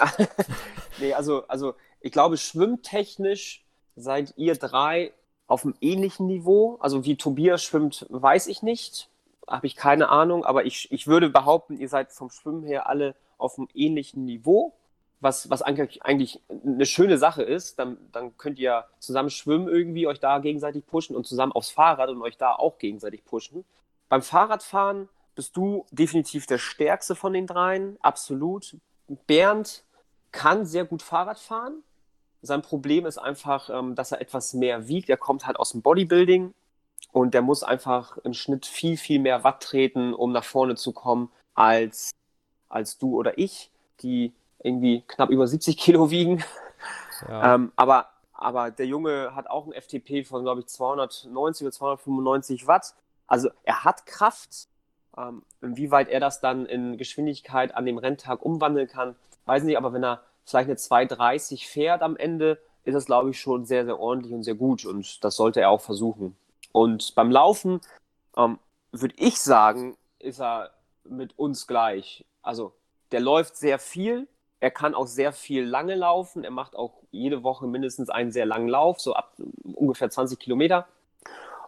S2: (laughs) nee, also, also ich glaube, schwimmtechnisch seid ihr drei auf einem ähnlichen Niveau. Also wie Tobias schwimmt, weiß ich nicht. Habe ich keine Ahnung, aber ich, ich würde behaupten, ihr seid vom Schwimmen her alle auf einem ähnlichen Niveau. Was, was eigentlich, eine schöne Sache ist, dann, dann könnt ihr zusammen schwimmen irgendwie, euch da gegenseitig pushen und zusammen aufs Fahrrad und euch da auch gegenseitig pushen. Beim Fahrradfahren bist du definitiv der stärkste von den dreien, absolut. Bernd kann sehr gut Fahrrad fahren, sein Problem ist einfach, ähm, dass er etwas mehr wiegt. Er kommt halt aus dem Bodybuilding und der muss einfach im Schnitt viel, viel mehr Watt treten, um nach vorne zu kommen, als, als du oder ich, die irgendwie knapp über 70 Kilo wiegen. Ja. (laughs) ähm, aber, aber der Junge hat auch ein FTP von, glaube ich, 290 oder 295 Watt. Also er hat Kraft. Ähm, inwieweit er das dann in Geschwindigkeit an dem Renntag umwandeln kann, weiß nicht, aber wenn er vielleicht eine 2,30 fährt am Ende, ist das, glaube ich, schon sehr, sehr ordentlich und sehr gut. Und das sollte er auch versuchen. Und beim Laufen ähm, würde ich sagen, ist er mit uns gleich. Also der läuft sehr viel. Er kann auch sehr viel lange laufen. Er macht auch jede Woche mindestens einen sehr langen Lauf, so ab ungefähr 20 Kilometer.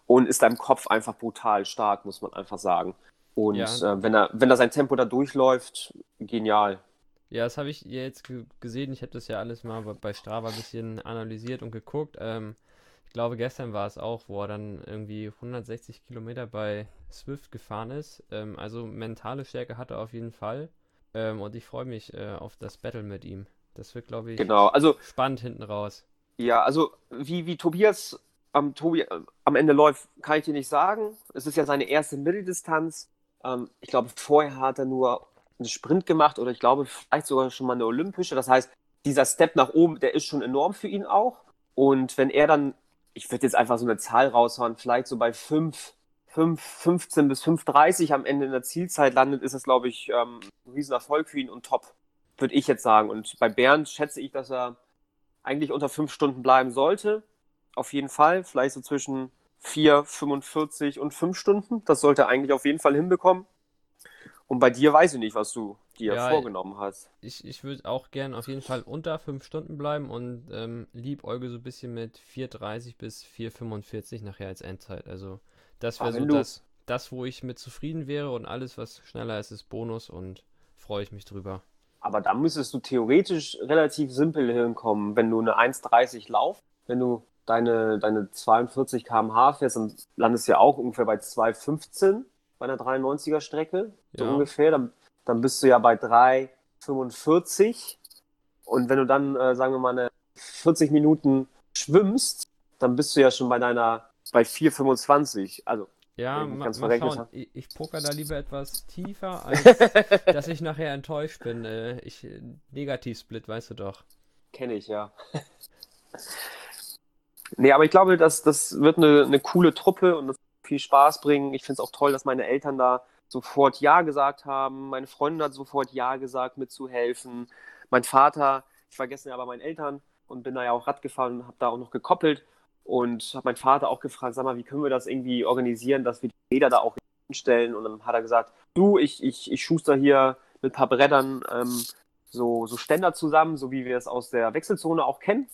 S2: Und ist im Kopf einfach brutal stark, muss man einfach sagen. Und ja. äh, wenn, er, wenn er sein Tempo da durchläuft, genial.
S1: Ja, das habe ich jetzt gesehen. Ich habe das ja alles mal bei Strava ein bisschen analysiert und geguckt. Ähm, ich glaube, gestern war es auch, wo er dann irgendwie 160 Kilometer bei Swift gefahren ist. Ähm, also mentale Stärke hat er auf jeden Fall. Ähm, und ich freue mich äh, auf das Battle mit ihm. Das wird, glaube ich,
S2: genau. also,
S1: spannend hinten raus.
S2: Ja, also wie, wie Tobias am, Tobi, am Ende läuft, kann ich dir nicht sagen. Es ist ja seine erste Mitteldistanz. Ähm, ich glaube, vorher hat er nur einen Sprint gemacht oder ich glaube vielleicht sogar schon mal eine olympische. Das heißt, dieser Step nach oben, der ist schon enorm für ihn auch. Und wenn er dann, ich würde jetzt einfach so eine Zahl raushauen, vielleicht so bei 5, 5 15 bis 5,30 am Ende in der Zielzeit landet, ist das, glaube ich, ähm, ein Riesenerfolg für ihn und top, würde ich jetzt sagen. Und bei Bernd schätze ich, dass er eigentlich unter 5 Stunden bleiben sollte. Auf jeden Fall. Vielleicht so zwischen 4, 45 und 5 Stunden. Das sollte er eigentlich auf jeden Fall hinbekommen. Und bei dir weiß ich nicht, was du dir ja, vorgenommen hast.
S1: Ich, ich würde auch gern auf jeden Fall unter 5 Stunden bleiben und ähm, lieb Euge so ein bisschen mit 4,30 bis 4,45 nachher als Endzeit. Also das wäre so das, das, wo ich mit zufrieden wäre und alles, was schneller ist, ist Bonus und freue ich mich drüber.
S2: Aber da müsstest du theoretisch relativ simpel hinkommen, wenn du eine 1,30 laufst, wenn du deine, deine 42 km/h fährst, dann landest du ja auch ungefähr bei 2,15 bei einer 93er Strecke, so ja. ungefähr. Dann, dann bist du ja bei 3,45. Und wenn du dann, äh, sagen wir mal, eine 40 Minuten schwimmst, dann bist du ja schon bei deiner bei 4,25. Also
S1: Ja, ma, mal schauen. Ich, ich poker da lieber etwas tiefer, (laughs) als dass ich nachher enttäuscht bin. Äh, ich, äh, Negativsplit, weißt du doch.
S2: Kenne ich, ja. (laughs) Nee, aber ich glaube, das, das wird eine, eine coole Truppe und das viel Spaß bringen. Ich finde es auch toll, dass meine Eltern da sofort Ja gesagt haben. Meine Freundin hat sofort Ja gesagt, mitzuhelfen. Mein Vater, ich war gestern ja bei meinen Eltern und bin da ja auch Rad gefahren und habe da auch noch gekoppelt und habe meinen Vater auch gefragt, sag mal, wie können wir das irgendwie organisieren, dass wir die Räder da auch hinstellen? Und dann hat er gesagt, du, ich, ich, ich schuster hier mit ein paar Brettern ähm, so, so Ständer zusammen, so wie wir es aus der Wechselzone auch kennen.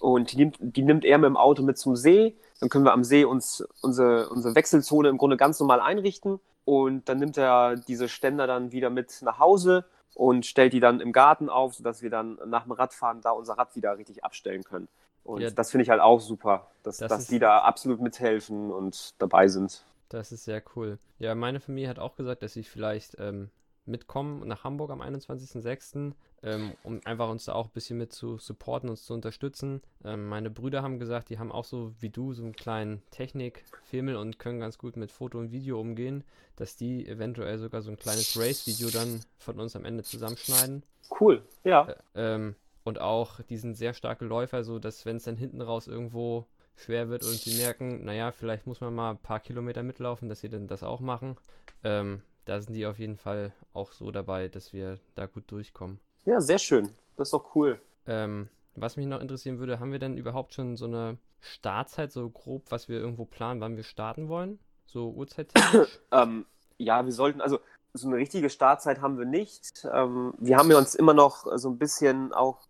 S2: Und die nimmt, die nimmt er mit dem Auto mit zum See. Dann können wir am See uns unsere, unsere Wechselzone im Grunde ganz normal einrichten. Und dann nimmt er diese Ständer dann wieder mit nach Hause und stellt die dann im Garten auf, sodass wir dann nach dem Radfahren da unser Rad wieder richtig abstellen können. Und
S1: Ja.
S2: das finde ich halt auch super, dass,
S1: Das
S2: dass
S1: ist-
S2: die da absolut mithelfen und dabei sind.
S1: Das ist sehr cool. Ja, meine Familie hat auch gesagt, dass sie vielleicht ähm, mitkommen nach Hamburg am 21.06., ähm, um einfach uns da auch ein bisschen mit zu supporten, uns zu unterstützen. Ähm, meine Brüder haben gesagt, die haben auch so wie du so einen kleinen Technik-Fimmel und können ganz gut mit Foto und Video umgehen, dass die eventuell sogar so ein kleines Race-Video dann von uns am Ende zusammenschneiden.
S2: Cool, ja.
S1: Ähm, und auch, die sind sehr starke Läufer, so dass wenn es dann hinten raus irgendwo schwer wird und sie merken, naja, vielleicht muss man mal ein paar Kilometer mitlaufen, dass sie dann das auch machen. Ähm, da sind die auf jeden Fall auch so dabei, dass wir da gut durchkommen.
S2: Ja, sehr schön. Das ist doch cool.
S1: Ähm, was mich noch interessieren würde, haben wir denn überhaupt schon so eine Startzeit, so grob, was wir irgendwo planen, wann wir starten wollen? So uhrzeittechnisch? (coughs)
S2: Ähm, ja, wir sollten, also so eine richtige Startzeit haben wir nicht. Ähm, wir haben ja uns immer noch so ein bisschen auch,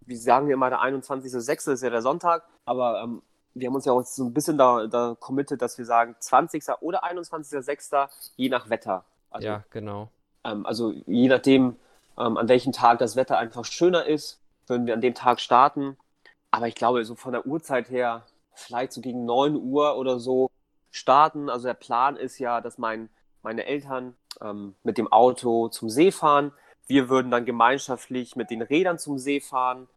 S2: wir sagen ja immer, der 21.06. ist ja der Sonntag, aber ähm, wir haben uns ja auch so ein bisschen da, da committed, dass wir sagen 20. oder 21.06. je nach Wetter. Also,
S1: ja, genau.
S2: ähm, also je nachdem, ähm, an welchem Tag das Wetter einfach schöner ist, würden wir an dem Tag starten. Aber ich glaube, so von der Uhrzeit her, vielleicht so gegen 9 Uhr oder so starten. Also der Plan ist ja, dass mein, meine Eltern ähm, mit dem Auto zum See fahren. Wir würden dann gemeinschaftlich mit den Rädern zum See fahren,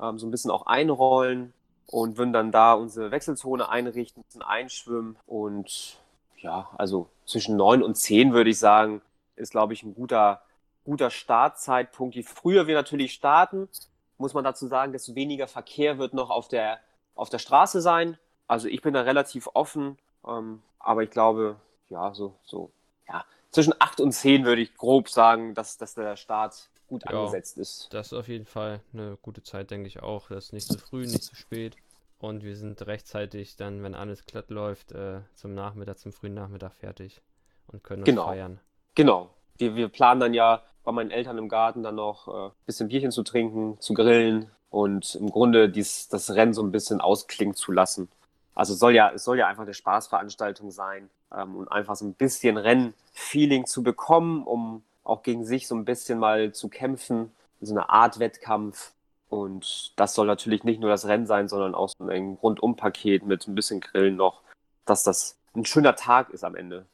S2: ähm, so ein bisschen auch einrollen und würden dann da unsere Wechselzone einrichten, ein einschwimmen. Und ja, also zwischen 9 und 10 würde ich sagen, ist, glaube ich, ein guter, guter Startzeitpunkt. Je früher wir natürlich starten, muss man dazu sagen, desto weniger Verkehr wird noch auf der, auf der Straße sein. Also ich bin da relativ offen, ähm, aber ich glaube, ja, so, so, ja, zwischen 8 und 10 würde ich grob sagen, dass, dass der Start gut
S1: Ja.
S2: angesetzt ist.
S1: Das ist auf jeden Fall eine gute Zeit, denke ich auch. Das ist nicht zu früh, nicht zu spät. Und wir sind rechtzeitig dann, wenn alles glatt läuft, äh, zum Nachmittag, zum frühen Nachmittag fertig und können uns
S2: Genau.
S1: feiern.
S2: Genau. Wir, wir planen dann ja bei meinen Eltern im Garten dann noch ein äh, bisschen Bierchen zu trinken, zu grillen und im Grunde dies, das Rennen so ein bisschen ausklingen zu lassen. Also soll ja, es soll ja einfach eine Spaßveranstaltung sein ähm, und einfach so ein bisschen Rennfeeling zu bekommen, um auch gegen sich so ein bisschen mal zu kämpfen, so eine Art Wettkampf. Und das soll natürlich nicht nur das Rennen sein, sondern auch so ein Rundumpaket mit ein bisschen Grillen noch, dass das ein schöner Tag ist am Ende.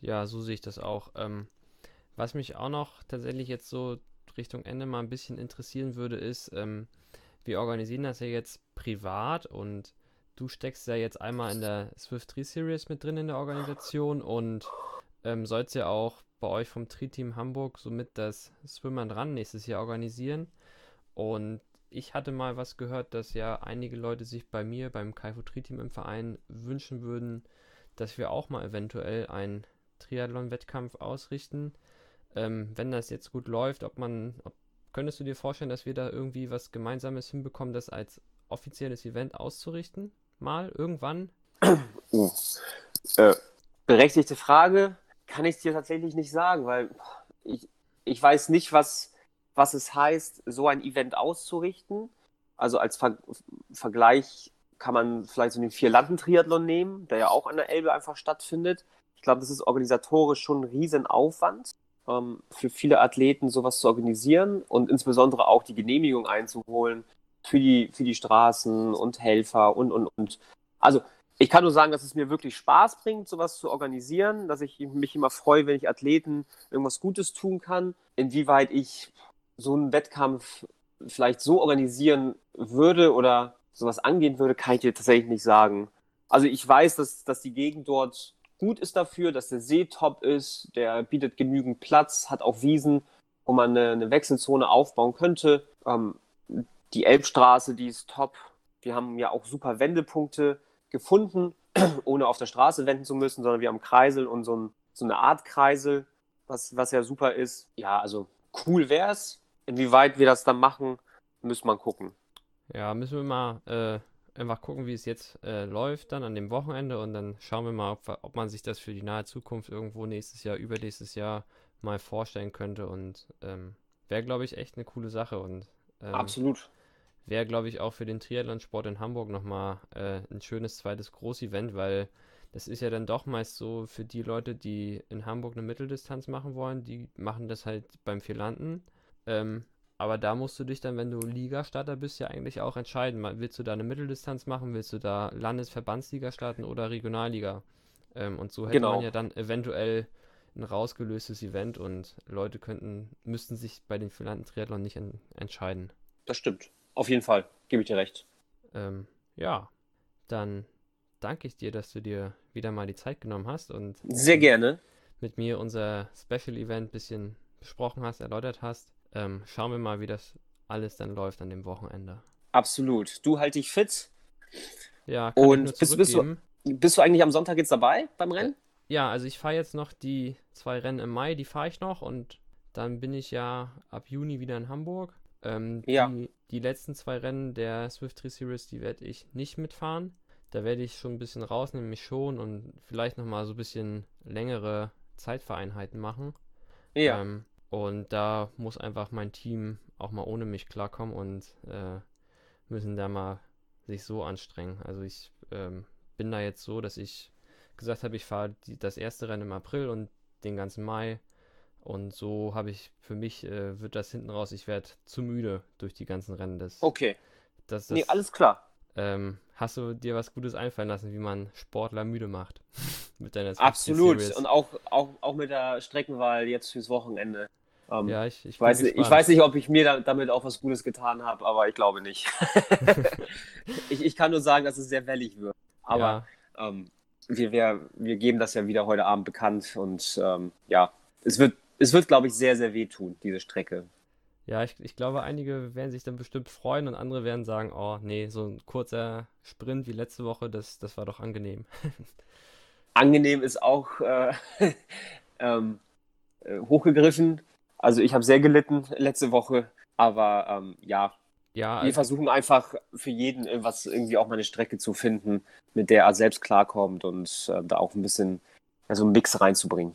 S1: Ja, so sehe ich das auch. Ähm, was mich auch noch tatsächlich jetzt so Richtung Ende mal ein bisschen interessieren würde, ist, ähm, wir organisieren das ja jetzt privat und du steckst ja jetzt einmal in der Swift 3 Series mit drin in der Organisation und ähm, sollst ja auch bei euch vom Tri-Team Hamburg somit das Swimmern dran nächstes Jahr organisieren. Und ich hatte mal was gehört, dass ja einige Leute sich bei mir beim Kaifu Tri-Team im Verein wünschen würden, dass wir auch mal eventuell einen Triathlon-Wettkampf ausrichten. Ähm, wenn das jetzt gut läuft, ob man, ob, könntest du dir vorstellen, dass wir da irgendwie was Gemeinsames hinbekommen, das als offizielles Event auszurichten? Mal irgendwann?
S2: Uh. Äh, berechtigte Frage kann ich dir tatsächlich nicht sagen, weil ich, ich weiß nicht, was, was es heißt, so ein Event auszurichten. Also als Ver Vergleich kann man vielleicht so den Vier-Landen-Triathlon nehmen, der ja auch an der Elbe einfach stattfindet. Ich glaube, das ist organisatorisch schon ein Riesenaufwand für viele Athleten, sowas zu organisieren und insbesondere auch die Genehmigung einzuholen für die, für die Straßen und Helfer und, und, und. Also ich kann nur sagen, dass es mir wirklich Spaß bringt, sowas zu organisieren, dass ich mich immer freue, wenn ich Athleten irgendwas Gutes tun kann. Inwieweit ich so einen Wettkampf vielleicht so organisieren würde oder sowas angehen würde, kann ich dir tatsächlich nicht sagen. Also ich weiß, dass, dass die Gegend dort gut ist dafür, dass der See top ist, der bietet genügend Platz, hat auch Wiesen, wo man eine, eine Wechselzone aufbauen könnte. Ähm, die Elbstraße, die ist top. Wir haben ja auch super Wendepunkte gefunden, (clears throat) ohne auf der Straße wenden zu müssen, sondern wir haben Kreisel und so, ein, so eine Art Kreisel, was, was ja super ist. Ja, also cool wäre es. Inwieweit wir das dann machen, müssen wir gucken.
S1: Ja, müssen wir mal äh, einfach gucken, wie es jetzt äh, läuft dann an dem Wochenende und dann schauen wir mal, ob, ob, man sich das für die nahe Zukunft irgendwo nächstes Jahr, übernächstes Jahr mal vorstellen könnte und ähm, wäre, glaube ich, echt eine coole Sache und
S2: ähm, absolut
S1: wäre, glaube ich, auch für den Triathlon-Sport in Hamburg nochmal äh, ein schönes zweites Großevent, weil das ist ja dann doch meist so für die Leute, die in Hamburg eine Mitteldistanz machen wollen, die machen das halt beim Vierlanden. Ähm, aber da musst du dich dann, wenn du Ligastarter bist, ja eigentlich auch entscheiden. Willst du da eine Mitteldistanz machen? Willst du da Landesverbandsliga starten oder Regionalliga? Ähm, und so hätte genau. man ja dann eventuell ein rausgelöstes Event und Leute könnten, müssten sich bei den Philanten Triathlon nicht en entscheiden.
S2: Das stimmt. Auf jeden Fall. Gebe ich dir recht.
S1: Ähm, ja, dann danke ich dir, dass du dir wieder mal die Zeit genommen hast und
S2: sehr gerne
S1: mit mir unser Special Event ein bisschen besprochen hast, erläutert hast. Ähm, schauen wir mal, wie das alles dann läuft an dem Wochenende.
S2: Absolut. Du halt dich fit.
S1: Ja,
S2: kann und bist, bist, du, bist du eigentlich am Sonntag jetzt dabei beim Rennen?
S1: Ja, also ich fahre jetzt noch die zwei Rennen im Mai, die fahre ich noch und dann bin ich ja ab Juni wieder in Hamburg. Ähm, ja. Die, die, letzten zwei Rennen der Swift 3 Series, die werde ich nicht mitfahren. Da werde ich schon ein bisschen rausnehmen, mich schon und vielleicht nochmal so ein bisschen längere Zeitvereinheiten machen. Ja. Ähm, und da muss einfach mein Team auch mal ohne mich klarkommen und äh, müssen da mal sich so anstrengen. Also ich ähm, bin da jetzt so, dass ich gesagt habe, ich fahre das erste Rennen im April und den ganzen Mai. Und so habe ich für mich, äh, wird das hinten raus, ich werde zu müde durch die ganzen Rennen. Das,
S2: okay.
S1: Das, das,
S2: nee, alles klar.
S1: Ähm, hast du dir was Gutes einfallen lassen, wie man Sportler müde macht? (laughs)
S2: mit deiner Absolut. Und auch, auch, auch mit der Streckenwahl jetzt fürs Wochenende. Ähm, ja, ich, ich, weiß, ich weiß nicht, ob ich mir da, damit auch was Gutes getan habe, aber ich glaube nicht. (laughs) ich, ich kann nur sagen, dass es sehr wellig wird. Aber ja. ähm, wir, wir, wir geben das ja wieder heute Abend bekannt und ähm, ja, es wird, es wird, glaube ich, sehr, sehr wehtun, diese Strecke.
S1: Ja, ich, ich glaube, einige werden sich dann bestimmt freuen und andere werden sagen, oh nee, so ein kurzer Sprint wie letzte Woche, das, das war doch angenehm. (laughs)
S2: angenehm ist auch äh, (laughs) ähm, äh, hochgegriffen. Also ich habe sehr gelitten letzte Woche, aber ähm, ja, ja also wir versuchen einfach für jeden irgendwas irgendwie auch mal eine Strecke zu finden, mit der er selbst klarkommt und äh, da auch ein bisschen ja, so einen Mix reinzubringen.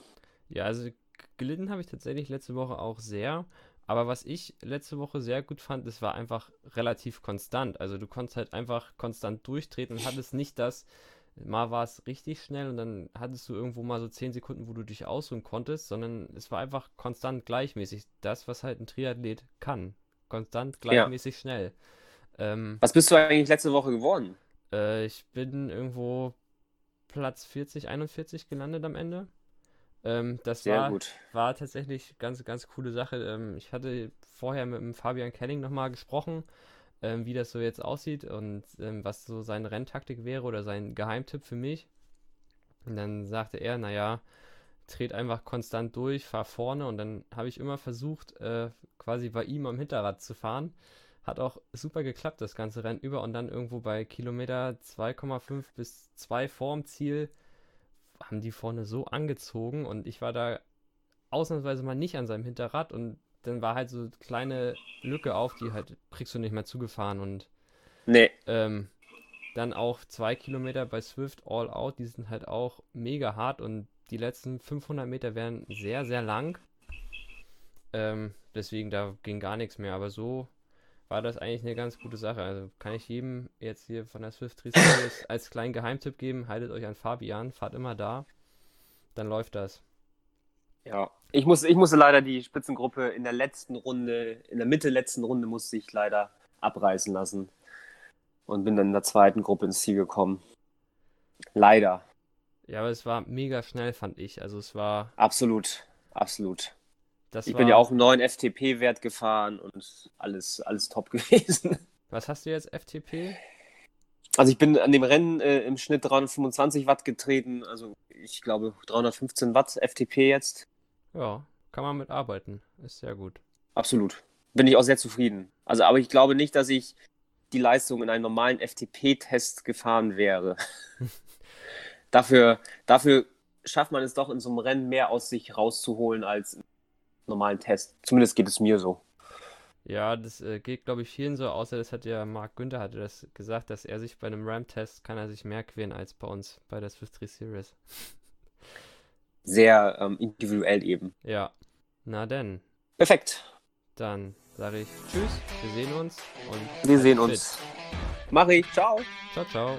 S1: Ja, also gelitten habe ich tatsächlich letzte Woche auch sehr. Aber was ich letzte Woche sehr gut fand, es war einfach relativ konstant. Also du konntest halt einfach konstant durchtreten und hattest nicht das, mal war es richtig schnell und dann hattest du irgendwo mal so 10 Sekunden, wo du dich ausruhen konntest, sondern es war einfach konstant gleichmäßig. Das, was halt ein Triathlet kann. Konstant gleichmäßig ja. schnell.
S2: Ähm, was bist du eigentlich letzte Woche geworden?
S1: Äh, ich bin irgendwo Platz 40, 41 gelandet am Ende. Ähm, das Sehr war, gut. war tatsächlich ganz, ganz coole Sache. Ähm, ich hatte vorher mit dem Fabian Kelling nochmal gesprochen ähm, wie das so jetzt aussieht und ähm, was so seine Renntaktik wäre oder sein Geheimtipp für mich. Und dann sagte er, naja, dreht einfach konstant durch, fahr vorne und dann habe ich immer versucht, äh, quasi bei ihm am Hinterrad zu fahren. Hat auch super geklappt, das ganze Rennen über und dann irgendwo bei Kilometer 2,5 bis 2 vorm Ziel haben die vorne so angezogen und ich war da ausnahmsweise mal nicht an seinem Hinterrad und dann war halt so eine kleine Lücke auf, die halt kriegst du nicht mehr zugefahren und
S2: nee.
S1: Ähm, dann auch zwei Kilometer bei Swift All Out, die sind halt auch mega hart und die letzten 500 Meter wären sehr, sehr lang. Ähm, deswegen, da ging gar nichts mehr, aber so war das eigentlich eine ganz gute Sache. Also kann ich jedem jetzt hier von der Swift Series (laughs) als kleinen Geheimtipp geben, haltet euch an Fabian, fahrt immer da, dann läuft das.
S2: Ja, ich, muss, ich musste leider die Spitzengruppe in der letzten Runde, in der Mitte letzten Runde musste ich leider abreißen lassen. Und bin dann in der zweiten Gruppe ins Ziel gekommen. Leider.
S1: Ja, aber es war mega schnell, fand ich. Also es war.
S2: Absolut, absolut. Das ich war... bin ja auch einen neuen FTP-Wert gefahren und alles, alles top (laughs) gewesen.
S1: Was hast du jetzt, FTP?
S2: Also ich bin an dem Rennen äh, im Schnitt 325 Watt getreten, also ich glaube 315 Watt FTP jetzt.
S1: Ja, kann man mitarbeiten. Ist sehr gut.
S2: Absolut. Bin ich auch sehr zufrieden. Also, aber ich glaube nicht, dass ich die Leistung in einem normalen FTP-Test gefahren wäre. (laughs) dafür, dafür schafft man es doch in so einem Rennen mehr aus sich rauszuholen als im normalen Test. Zumindest geht es mir so.
S1: Ja, das äh, geht, glaube ich, vielen so, außer das hat ja Marc Günther hatte das gesagt, dass er sich bei einem RAM-Test kann er sich mehr quälen als bei uns bei der Swift 3 Series.
S2: Sehr ähm, individuell eben.
S1: Ja. Na denn.
S2: Perfekt.
S1: Dann sage ich Tschüss, wir sehen uns und
S2: wir sehen fit. uns. Mach ich. Ciao.
S1: Ciao, ciao.